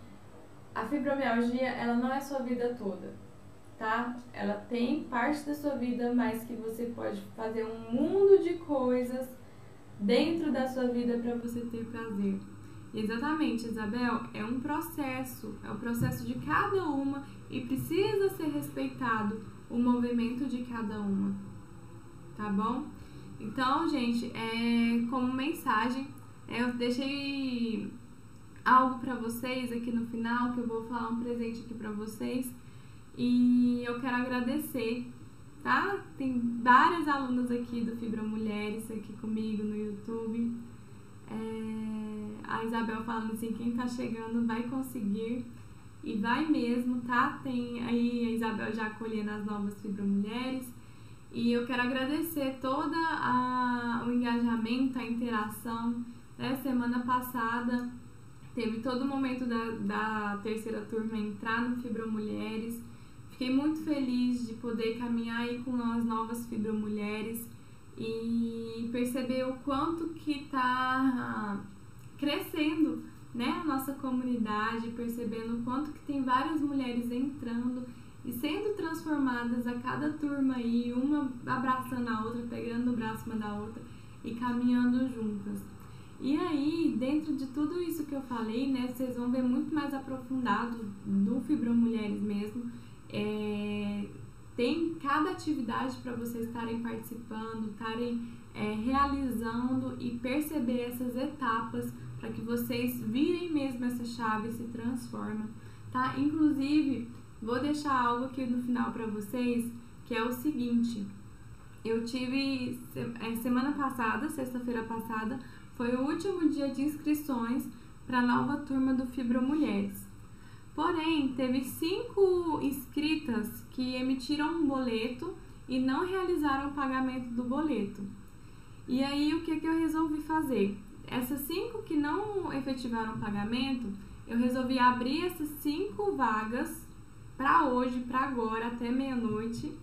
a fibromialgia, ela não é sua vida toda, tá? Ela tem parte da sua vida, mas que você pode fazer um mundo de coisas dentro da sua vida para você ter prazer. Exatamente, Isabel, é um processo, é o processo de cada uma e precisa ser respeitado o movimento de cada uma, tá bom? Então, gente, é, como mensagem, é, eu deixei algo para vocês aqui no final, que eu vou falar um presente aqui para vocês e eu quero agradecer, tá? Tem várias alunas aqui do Fibra Mulheres aqui comigo no YouTube. É, a Isabel falando assim, quem tá chegando vai conseguir e vai mesmo, tá? Tem aí a Isabel já acolhendo as novas Fibra Mulheres. E eu quero agradecer todo o engajamento, a interação. Né? Semana passada teve todo o momento da, da terceira turma entrar no Fibra Mulheres. Fiquei muito feliz de poder caminhar aí com as novas Fibra Mulheres e perceber o quanto que está crescendo né, a nossa comunidade, percebendo o quanto que tem várias mulheres entrando e sendo transformadas a cada turma aí, uma abraçando a outra, pegando o braço uma da outra e caminhando juntas. E aí, dentro de tudo isso que eu falei, né, vocês vão ver muito mais aprofundado do Fibro Mulheres mesmo. É, tem cada atividade para vocês estarem participando, estarem é, realizando e perceber essas etapas para que vocês virem mesmo essa chave se transformem, tá? Inclusive, vou deixar algo aqui no final para vocês, que é o seguinte. Eu tive é, semana passada, sexta-feira passada, foi o último dia de inscrições para a nova turma do Fibro Mulheres. Porém, teve cinco inscritas que emitiram um boleto e não realizaram o pagamento do boleto. E aí, o que, que eu resolvi fazer? Essas cinco que não efetivaram o pagamento, eu resolvi abrir essas cinco vagas para hoje, para agora, até meia-noite,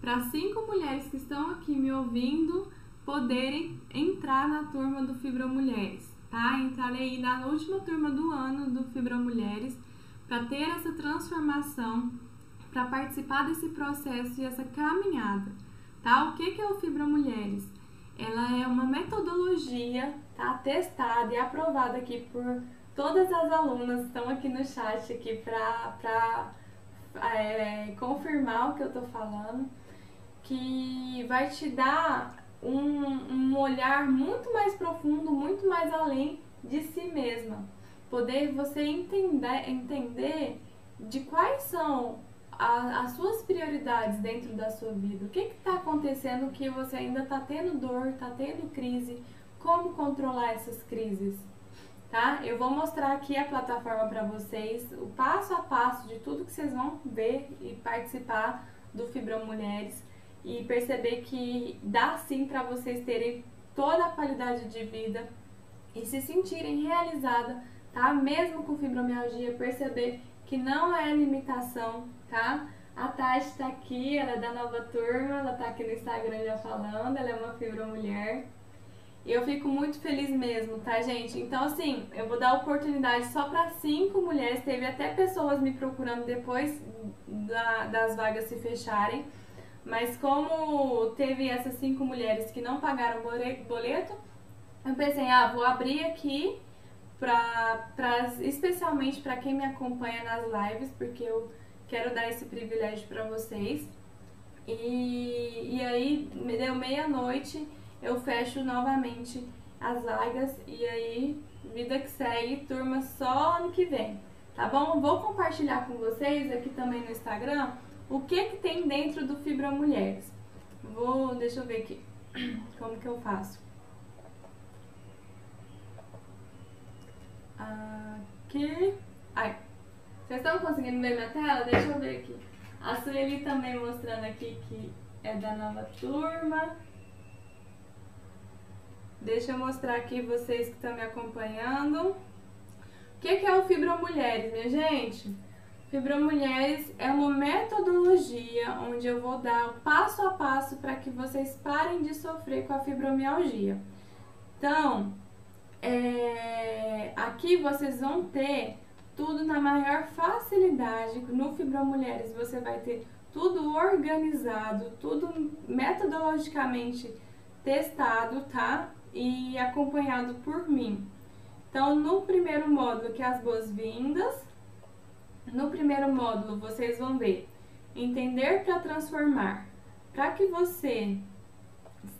para cinco mulheres que estão aqui me ouvindo poderem entrar na turma do Fibra Mulheres, tá? Entrarei aí na última turma do ano do Fibra Mulheres para ter essa transformação, para participar desse processo e essa caminhada, tá? O que, que é o Fibra Mulheres? Ela é uma metodologia, tá? Testada e aprovada aqui por todas as alunas que estão aqui no chat aqui para é, confirmar o que eu tô falando, que vai te dar um, um olhar muito mais profundo, muito mais além de si mesma poder você entender, entender de quais são a, as suas prioridades dentro da sua vida. O que está acontecendo que você ainda está tendo dor, está tendo crise, como controlar essas crises. Tá? Eu vou mostrar aqui a plataforma para vocês, o passo a passo de tudo que vocês vão ver e participar do Fibra Mulheres e perceber que dá sim para vocês terem toda a qualidade de vida e se sentirem realizadas tá? Mesmo com fibromialgia, perceber que não é limitação, tá? A Tati tá aqui, ela é da nova turma, ela tá aqui no Instagram já falando, ela é uma fibromulher. Eu fico muito feliz mesmo, tá, gente? Então, assim, eu vou dar oportunidade só para cinco mulheres. Teve até pessoas me procurando depois da, das vagas se fecharem. Mas como teve essas cinco mulheres que não pagaram boleto, eu pensei, ah, vou abrir aqui pra, pra, especialmente para quem me acompanha nas lives, porque eu quero dar esse privilégio para vocês. E, e aí, me deu meia-noite, eu fecho novamente as vagas e aí, vida que segue, turma só ano que vem, tá bom? Vou compartilhar com vocês aqui também no Instagram o que que tem dentro do Fibra Mulheres. Vou, deixa eu ver aqui como que eu faço. Aqui. Ai. Vocês estão conseguindo ver minha tela? Deixa eu ver aqui. A Sueli também mostrando aqui que é da nova turma. Deixa eu mostrar aqui vocês que estão me acompanhando. O que, é o Fibromulheres, minha gente? Fibromulheres é uma metodologia onde eu vou dar passo a passo para que vocês parem de sofrer com a fibromialgia. Então, é, aqui vocês vão ter tudo na maior facilidade. No Fibromulheres você vai ter tudo organizado, tudo metodologicamente testado, tá? E acompanhado por mim. Então, no primeiro módulo, que é as boas-vindas, no primeiro módulo vocês vão ver entender para transformar. Para que você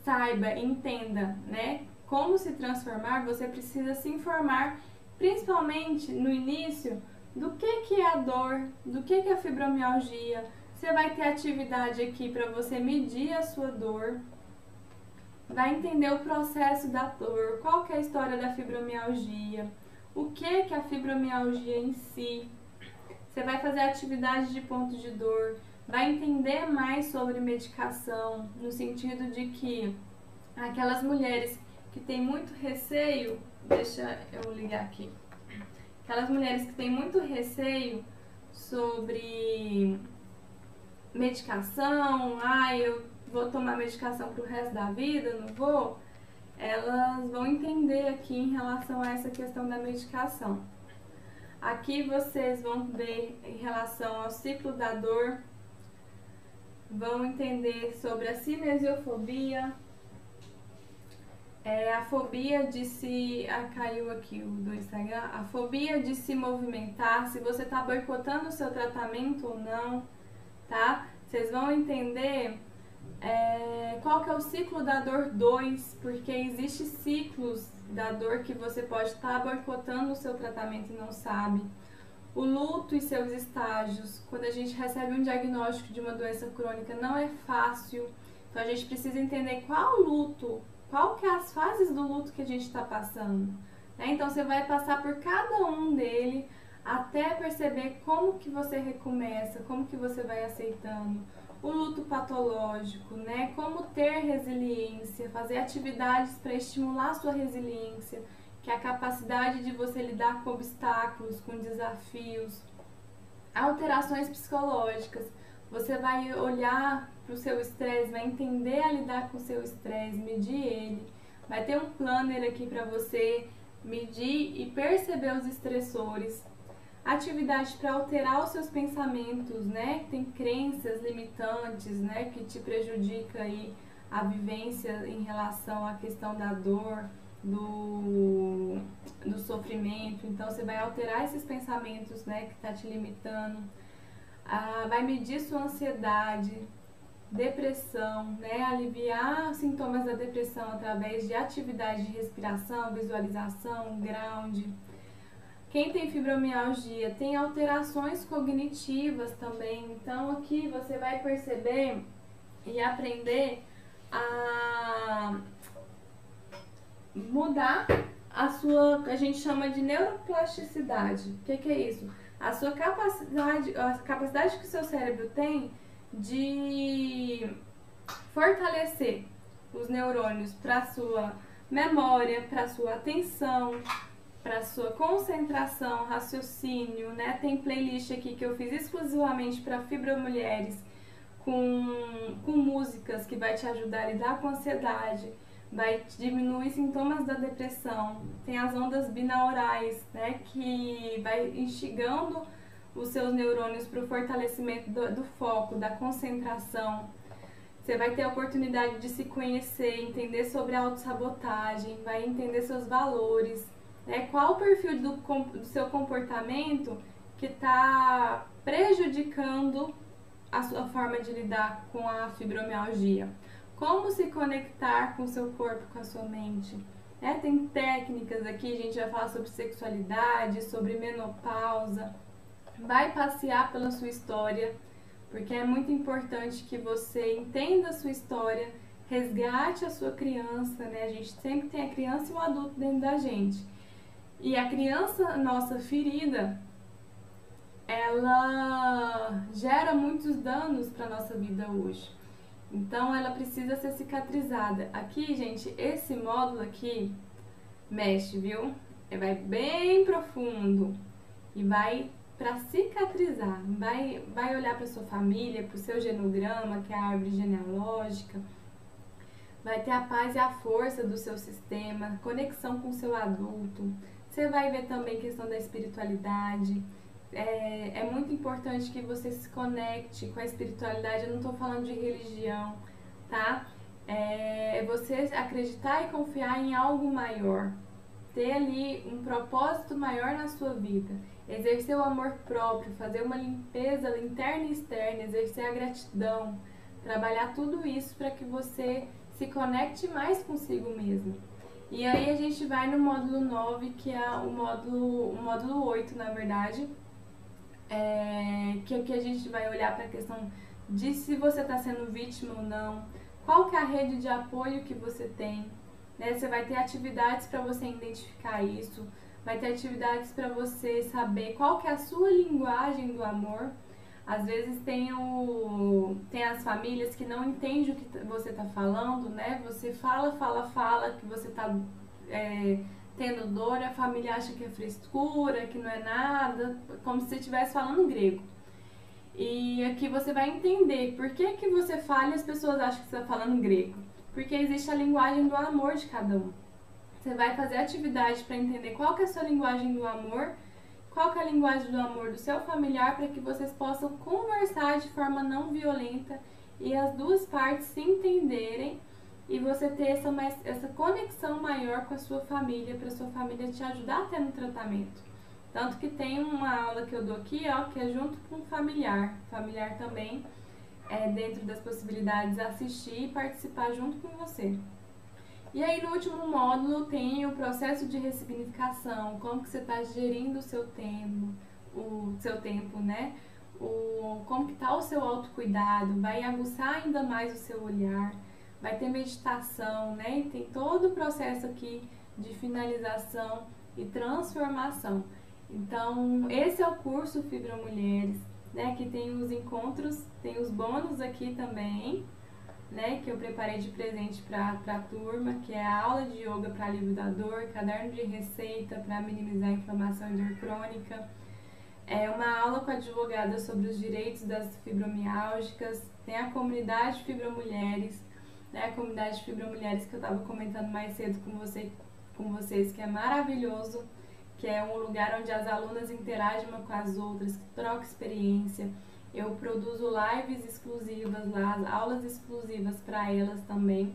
saiba, entenda, né, como se transformar, você precisa se informar, principalmente no início, do que, que é a dor, do que, que é a fibromialgia. Você vai ter atividade aqui para você medir a sua dor, vai entender o processo da dor, qual que é a história da fibromialgia, o que, que é a fibromialgia em si. Você vai fazer atividade de ponto de dor, vai entender mais sobre medicação, no sentido de que aquelas mulheres que têm muito receio, deixa eu ligar aqui, aquelas mulheres que têm muito receio sobre medicação, ah, eu vou tomar medicação pro resto da vida, não vou, elas vão entender aqui em relação a essa questão da medicação. Aqui vocês vão ver em relação ao ciclo da dor, vão entender sobre a cinesiofobia, é, a fobia de se. Ah, caiu aqui o do Instagram. A fobia de se movimentar, se você está boicotando o seu tratamento ou não, tá? Vocês vão entender é, qual que é o ciclo da dor 2, porque existe ciclos da dor que você pode estar tá boicotando o seu tratamento e não sabe. O luto e seus estágios. Quando a gente recebe um diagnóstico de uma doença crônica, não é fácil. Então a gente precisa entender qual luto, qual que é as fases do luto que a gente está passando. Né? Então você vai passar por cada um dele até perceber como que você recomeça, como que você vai aceitando o luto patológico, né? Como ter resiliência, fazer atividades para estimular a sua resiliência, que é a capacidade de você lidar com obstáculos, com desafios, alterações psicológicas. Você vai olhar para o seu estresse, vai entender a lidar com o seu estresse, medir ele. Vai ter um planner aqui para você medir e perceber os estressores atividade para alterar os seus pensamentos, né? Tem crenças limitantes, né? Que te prejudica aí a vivência em relação à questão da dor, do, do sofrimento. Então, você vai alterar esses pensamentos, né? Que está te limitando. Ah, vai medir sua ansiedade, depressão, né? Aliviar sintomas da depressão através de atividade de respiração, visualização, ground quem tem fibromialgia tem alterações cognitivas também. Então aqui você vai perceber e aprender a mudar a sua, a gente chama de neuroplasticidade. O que, que é isso? A sua capacidade, a capacidade que o seu cérebro tem de fortalecer os neurônios para sua memória, para sua atenção, para sua concentração, raciocínio, né? Tem playlist aqui que eu fiz exclusivamente para fibromulheres com, com músicas que vai te ajudar a lidar com ansiedade, vai diminuir sintomas da depressão. Tem as ondas binaurais, né? Que vai instigando os seus neurônios para o fortalecimento do, do foco, da concentração. Você vai ter a oportunidade de se conhecer, entender sobre a autossabotagem, vai entender seus valores, né? Qual o perfil do, do seu comportamento que está prejudicando a sua forma de lidar com a fibromialgia? Como se conectar com o seu corpo, com a sua mente? É, tem técnicas aqui, a gente vai falar sobre sexualidade, sobre menopausa. Vai passear pela sua história, porque é muito importante que você entenda a sua história, resgate a sua criança, né? A gente sempre tem a criança e o adulto dentro da gente. E a criança nossa ferida, ela gera muitos danos para nossa vida hoje. Então ela precisa ser cicatrizada. Aqui, gente, esse módulo aqui mexe, viu? É, vai bem profundo e vai para cicatrizar. Vai, vai olhar para sua família, para o seu genograma, que é a árvore genealógica. Vai ter a paz e a força do seu sistema, conexão com o seu adulto você vai ver também questão da espiritualidade. É, é muito importante que você se conecte com a espiritualidade. Eu não estou falando de religião, tá? É você acreditar e confiar em algo maior. ter ali um propósito maior na sua vida, exercer o amor próprio, fazer uma limpeza interna e externa, exercer a gratidão, trabalhar tudo isso para que você se conecte mais consigo mesmo. E aí a gente vai no módulo 9, que é o módulo, o módulo 8, na verdade, é, que aqui a gente vai olhar para a questão de se você está sendo vítima ou não, qual que é a rede de apoio que você tem, né? Você vai ter atividades para você identificar isso, vai ter atividades para você saber qual que é a sua linguagem do amor. Às vezes tem, o, tem as famílias que não entendem o que você está falando, né? Você fala, fala, fala que você está é, tendo dor, a família acha que é frescura, que não é nada, como se você estivesse falando grego. E aqui você vai entender por que, que você fala e as pessoas acham que você está falando grego. Porque existe a linguagem do amor de cada um. Você vai fazer atividade para entender qual que é a sua linguagem do amor, qual é a linguagem do amor do seu familiar, para que vocês possam conversar de forma não violenta e as duas partes se entenderem e você ter essa, mais, essa conexão maior com a sua família, para a sua família te ajudar até no tratamento. Tanto que tem uma aula que eu dou aqui, ó, que é junto com o familiar. Familiar também é dentro das possibilidades assistir e participar junto com você. E aí no último módulo tem o processo de ressignificação, como que você está gerindo o seu tempo, o seu tempo, né? O, como que está o seu autocuidado, vai aguçar ainda mais o seu olhar, vai ter meditação, né? E tem todo o processo aqui de finalização e transformação. Então, esse é o curso Fibra Mulheres, né? Que tem os encontros, tem os bônus aqui também, né? Que eu preparei de presente para a turma, que é a aula de yoga para alívio da dor, caderno de receita para minimizar a inflamação e dor crônica. É uma aula com a advogada sobre os direitos das fibromiálgicas, tem a comunidade Fibra Mulheres, né? A comunidade Fibra Mulheres que eu estava comentando mais cedo com, você, com vocês, que é maravilhoso que é um lugar onde as alunas interagem uma com as outras, que trocam experiência. Eu produzo lives exclusivas lá, aulas exclusivas para elas também.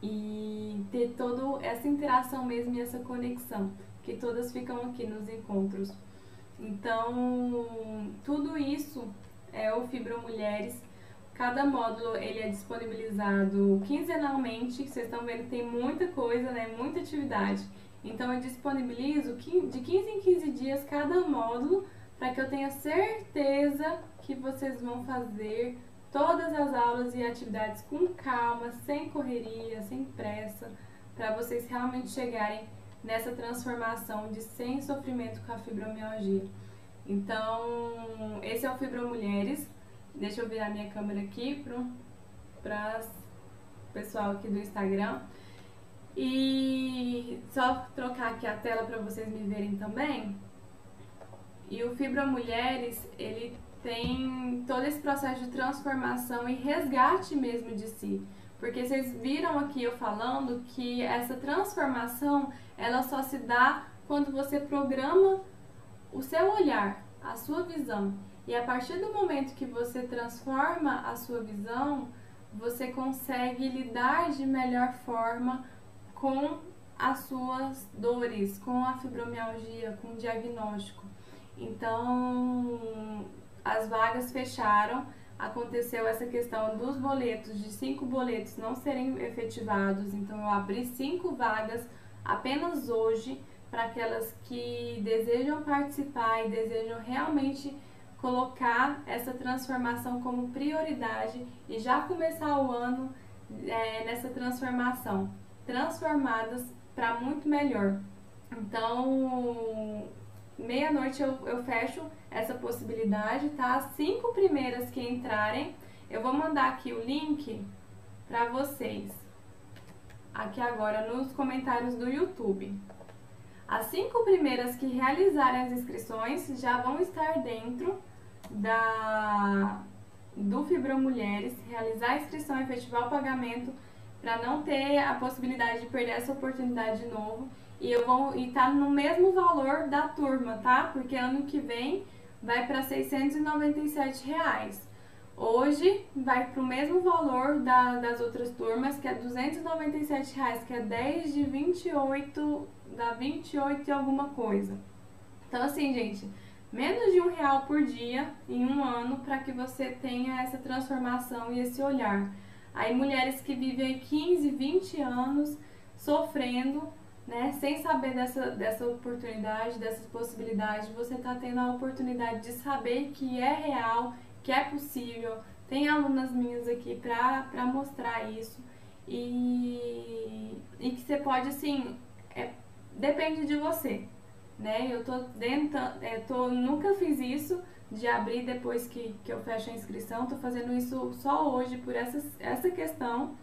E ter toda essa interação mesmo e essa conexão, que todas ficam aqui nos encontros. Então, tudo isso é o Fibro Mulheres. Cada módulo ele é disponibilizado quinzenalmente. Vocês estão vendo que tem muita coisa, né? Muita atividade. Então eu disponibilizo de 15 em 15 dias cada módulo para que eu tenha certeza que vocês vão fazer todas as aulas e atividades com calma, sem correria, sem pressa, para vocês realmente chegarem nessa transformação de sem sofrimento com a fibromialgia. Então, esse é o Fibro Mulheres. Deixa eu virar minha câmera aqui para o pessoal aqui do Instagram. E só trocar aqui a tela para vocês me verem também. E o Fibra Mulheres, ele tem todo esse processo de transformação e resgate mesmo de si. Porque vocês viram aqui eu falando que essa transformação, ela só se dá quando você programa o seu olhar, a sua visão. E a partir do momento que você transforma a sua visão, você consegue lidar de melhor forma com as suas dores, com a fibromialgia, com o diagnóstico. Então, as vagas fecharam, aconteceu essa questão dos boletos, de cinco boletos não serem efetivados, então eu abri cinco vagas apenas hoje para aquelas que desejam participar e desejam realmente colocar essa transformação como prioridade e já começar o ano é, nessa transformação. Transformadas para muito melhor. Então, meia-noite eu, eu fecho essa possibilidade, tá? As cinco primeiras que entrarem, eu vou mandar aqui o link para vocês. Aqui agora nos comentários do YouTube. As cinco primeiras que realizarem as inscrições já vão estar dentro da do Fibro Mulheres, realizar a inscrição, efetivar o pagamento para não ter a possibilidade de perder essa oportunidade de novo. E eu vou estar tá no mesmo valor da turma, tá? Porque ano que vem vai para 697 reais. Hoje vai para o mesmo valor da, das outras turmas, que é 297 reais, que é 10 de 28, dá 28 e alguma coisa. Então assim, gente, menos de um real por dia em um ano para que você tenha essa transformação e esse olhar. Aí mulheres que vivem 15, 20 anos sofrendo, né, sem saber dessa, dessa oportunidade, dessas possibilidades, você está tendo a oportunidade de saber que é real, que é possível. Tem alunas minhas aqui para mostrar isso. E, e que você pode, assim, é, depende de você, né? Eu tô dentro, é, tô, nunca fiz isso de abrir depois que, que eu fecho a inscrição, tô fazendo isso só hoje por essa, essa questão.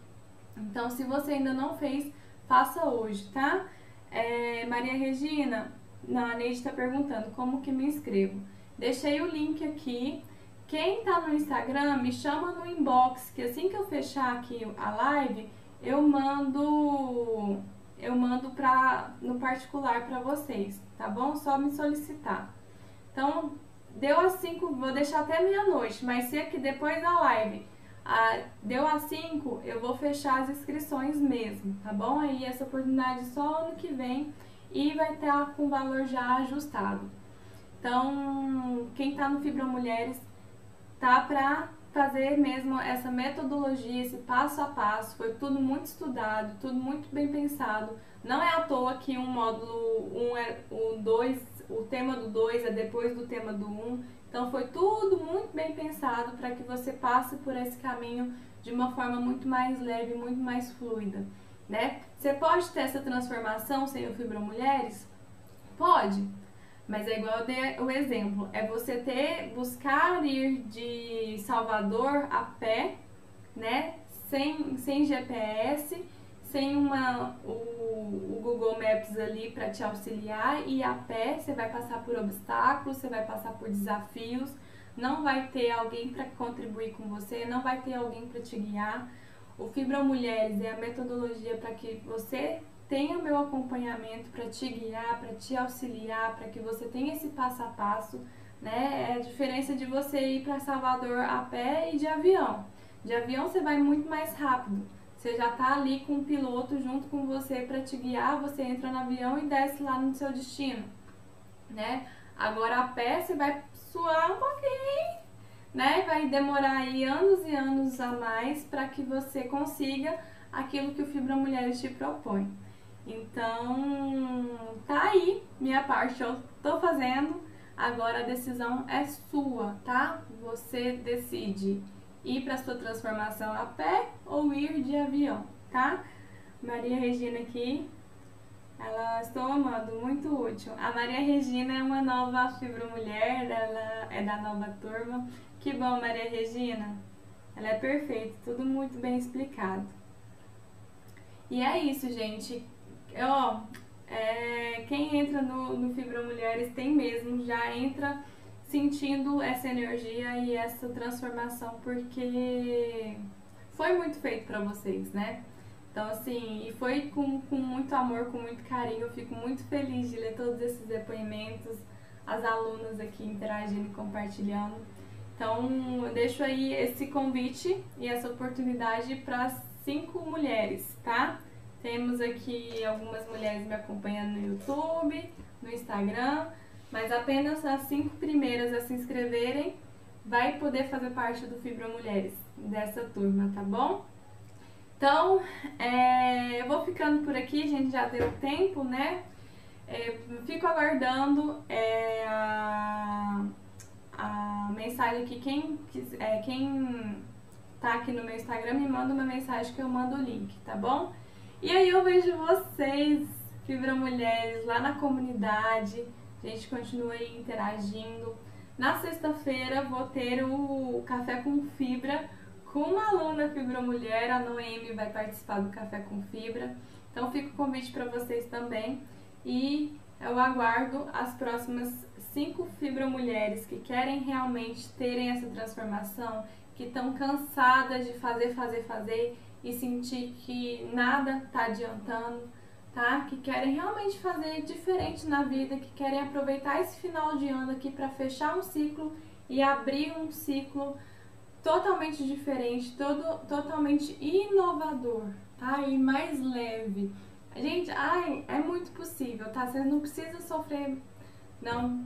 Então, se você ainda não fez, faça hoje, tá? É, Maria Regina, não, a Neide está perguntando como que me inscrevo. Deixei o link aqui quem tá no Instagram, me chama no inbox, que assim que eu fechar aqui a live, eu mando eu mando pra, no particular para vocês, tá bom? Só me solicitar. Então, deu às 5, vou deixar até meia-noite, mas se aqui depois da live a, deu às 5, eu vou fechar as inscrições mesmo, tá bom? Aí essa oportunidade só ano que vem e vai estar com o valor já ajustado. Então, quem tá no Fibra Mulheres tá? Para fazer mesmo essa metodologia, esse passo a passo, foi tudo muito estudado, tudo muito bem pensado. Não é à toa que um módulo 1 um é o 2, o tema do 2 é depois do tema do 1. Um. Então foi tudo muito bem pensado para que você passe por esse caminho de uma forma muito mais leve, muito mais fluida, né? Você pode ter essa transformação sem o Fibra Mulheres? Pode. Mas é igual eu dei o exemplo, é você ter, buscar ir de Salvador a pé, né? Sem, sem GPS, sem uma, o, o Google Maps ali para te auxiliar e a pé você vai passar por obstáculos, você vai passar por desafios, não vai ter alguém para contribuir com você, não vai ter alguém para te guiar. O Fibra Mulheres é a metodologia para que você tenha o meu acompanhamento para te guiar, para te auxiliar, para que você tenha esse passo a passo, né? É a diferença de você ir para Salvador a pé e de avião. De avião você vai muito mais rápido. Você já está ali com um piloto junto com você para te guiar, você entra no avião e desce lá no seu destino, né? Agora a pé você vai suar um pouquinho, né? Vai demorar aí anos e anos a mais para que você consiga aquilo que o Fibra Mulheres te propõe. Então, tá aí minha parte, eu tô fazendo. Agora a decisão é sua, tá? Você decide ir para sua transformação a pé ou ir de avião, tá? Maria Regina aqui, ela estou amando, muito útil. A Maria Regina é uma nova fibro mulher, ela é da nova turma. Que bom, Maria Regina. Ela é perfeita, tudo muito bem explicado. E é isso, gente ó, é, quem entra no, no Fibra Mulheres tem mesmo, já entra sentindo essa energia e essa transformação, porque foi muito feito para vocês, né? Então, assim, e foi com, com muito amor, com muito carinho. Eu fico muito feliz de ler todos esses depoimentos, as alunas aqui interagindo e compartilhando. Então, eu deixo aí esse convite e essa oportunidade para cinco mulheres, tá? Temos aqui algumas mulheres me acompanhando no YouTube, no Instagram, mas apenas as cinco primeiras a se inscreverem vai poder fazer parte do Fibra Mulheres, dessa turma, tá bom? Então, é, eu vou ficando por aqui, a gente já deu tempo, né? É, fico aguardando é, a, a, mensagem que quem, é, quem tá aqui no meu Instagram me manda uma mensagem que eu mando o link, tá bom? E aí eu vejo vocês, Fibra Mulheres, lá na comunidade. A gente continua interagindo. Na sexta-feira vou ter o Café com Fibra com uma aluna Fibra Mulher, a Noemi vai participar do Café com Fibra. Então fica o convite para vocês também. E eu aguardo as próximas cinco Fibra Mulheres que querem realmente terem essa transformação, que estão cansadas de fazer, fazer, fazer e sentir que nada está adiantando, tá? Que querem realmente fazer diferente na vida, que querem aproveitar esse final de ano aqui para fechar um ciclo e abrir um ciclo totalmente diferente, todo, totalmente inovador, tá? E mais leve. Gente, ai, é muito possível, tá? Você não precisa sofrer, não.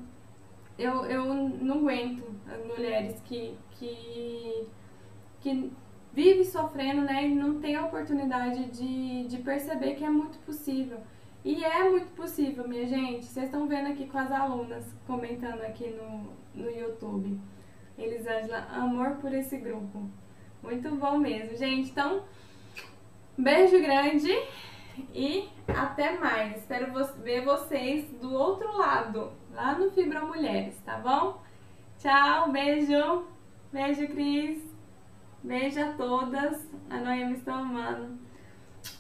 Eu, eu não aguento mulheres que, que, que vivem sofrendo, né? E não tem a oportunidade de, de perceber que é muito possível. E é muito possível, minha gente. Vocês estão vendo aqui com as alunas comentando aqui no, no YouTube. Elisângela, amor por esse grupo. Muito bom mesmo, gente. Então, beijo grande e até mais. Espero ver vocês do outro lado, lá no Fibra Mulheres, tá bom? Tchau, beijo. Beijo, Cris. Beijo a todas. A Noemi está amando.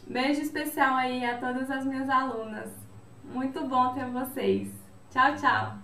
Beijo especial aí a todas as minhas alunas. Muito bom ter vocês. Tchau, tchau.